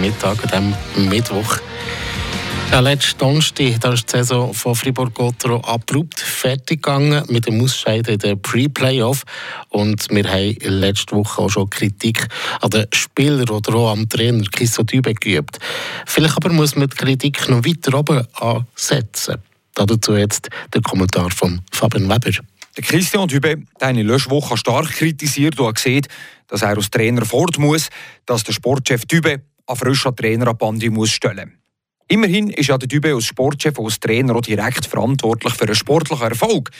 Mittag, an diesem Mittwoch. Ja, letzten Donnerstag da ist die Saison von Fribourg-Gotteron abrupt fertig gegangen mit dem Ausscheiden in der Pre-Playoff. Und wir haben letzte Woche auch schon Kritik an den Spielern oder auch am Trainer Kisso Dübe geübt. Vielleicht aber muss man die Kritik noch weiter oben ansetzen. Dazu jetzt der Kommentar von Fabian Weber. Christian Dübe hat eine Löschwoche stark kritisiert und hat gesehen, dass er als Trainer fort muss, dass der Sportchef Dübe einen frischen Trainer an muss stellen Immerhin ist ja der Dübe als Sportchef als Trainer auch direkt verantwortlich für einen sportlichen Erfolg.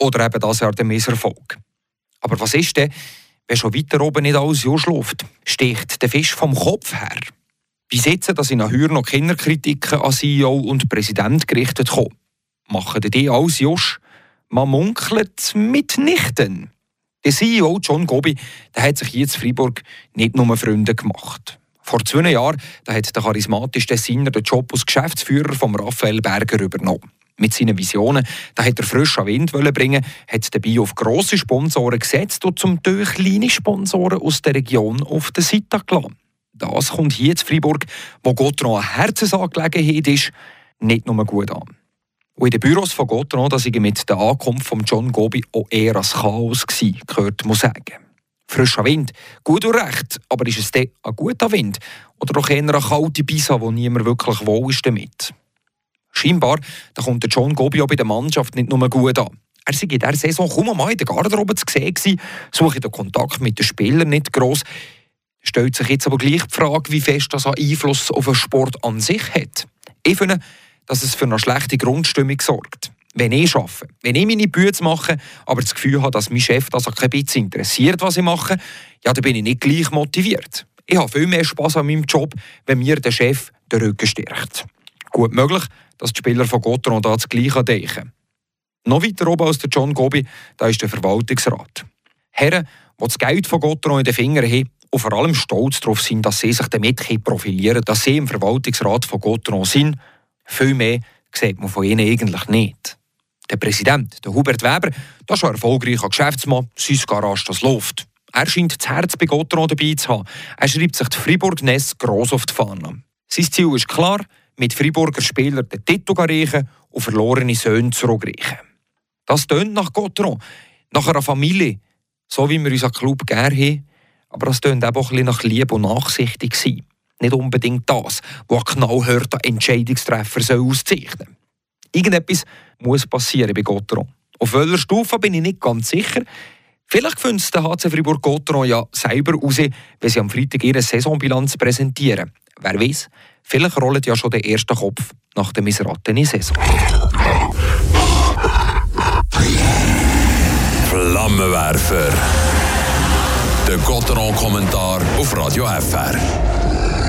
Oder eben das Jahr den Misserfolg. Aber was ist denn, wenn schon weiter oben nicht alles schläft? Sticht der Fisch vom Kopf her? Bis jetzt, dass in Ahür noch Kinderkritiken an CEO und Präsident gerichtet kommen. Machen die alles Josch? Man munkelt mitnichten. Der CEO John Gobi der hat sich jetzt in Freiburg nicht nur Freunde gemacht. Vor zwei Jahren da hat der charismatische Designer den Job als Geschäftsführer von Raphael Berger übernommen. Mit seinen Visionen da hat er frischen Wind bringen, hat dabei auf grosse Sponsoren gesetzt und zum Teil kleine Sponsoren aus der Region auf der Seite gelassen. Das kommt hier in Freiburg, wo Gotron eine Herzensangelegenheit ist, nicht nur gut an. Und in den Büros von Gotron, da ich mit der Ankunft von John Gobi auch eher als Chaos gewesen, gehört muss sagen frischer Wind. Gut und recht, aber ist es denn ein guter Wind? Oder doch eher eine kalte Bisa, wo niemand wirklich wohl ist damit? Scheinbar da kommt der John Gobi auch bei der Mannschaft nicht nur gut an. Er sei in dieser Saison kaum einmal in der Garderobe zu sehen suche den Kontakt mit den Spielern nicht gross. Stellt sich jetzt aber gleich die Frage, wie fest das Einfluss auf den Sport an sich hat. Ich finde, dass es für eine schlechte Grundstimmung sorgt wenn ich arbeite, wenn ich meine Bücher mache, aber das Gefühl habe, dass mein Chef das auch kein bisschen interessiert, was ich mache, ja, dann bin ich nicht gleich motiviert. Ich habe viel mehr Spass an meinem Job, wenn mir der Chef den Rücken stärkt. Gut möglich, dass die Spieler von Gotteron da das Gleiche denken. Noch weiter oben als der John Gobi, da ist der Verwaltungsrat. Herren, die das Geld von Gotteron in den Fingern haben und vor allem stolz darauf sind, dass sie sich damit profilieren dass sie im Verwaltungsrat von Gotteron sind, viel mehr sieht man von ihnen eigentlich nicht. Der Präsident, der Hubert Weber, das ist ein erfolgreicher Geschäftsmann, sein Garage, das läuft. Er scheint das Herz bei Gotteron dabei zu haben. Er schreibt sich die Fribourg-Ness gross auf die Fahne. Sein Ziel ist klar, mit Friburger Spielern den Titel reichen und verlorene Söhne zurückreichen. Das tönt nach Gotteron, nach einer Familie, so wie wir unseren Club gerne haben. Aber das tönt auch ein bisschen nach Liebe und Nachsichtig sein. Nicht unbedingt das, was ein knallhörter Entscheidungstreffer auszeichnen soll. Irgendetwas muss passieren bei Gotteron. Auf welcher Stufe bin ich nicht ganz sicher. Vielleicht findet es der HC Fribourg Gotteron ja selber raus, wenn sie am Freitag ihre Saisonbilanz präsentieren. Wer weiß, vielleicht rollt ja schon der erste Kopf nach der missratenen Saison. Flammenwerfer. Der Gotteron-Kommentar auf Radio FR.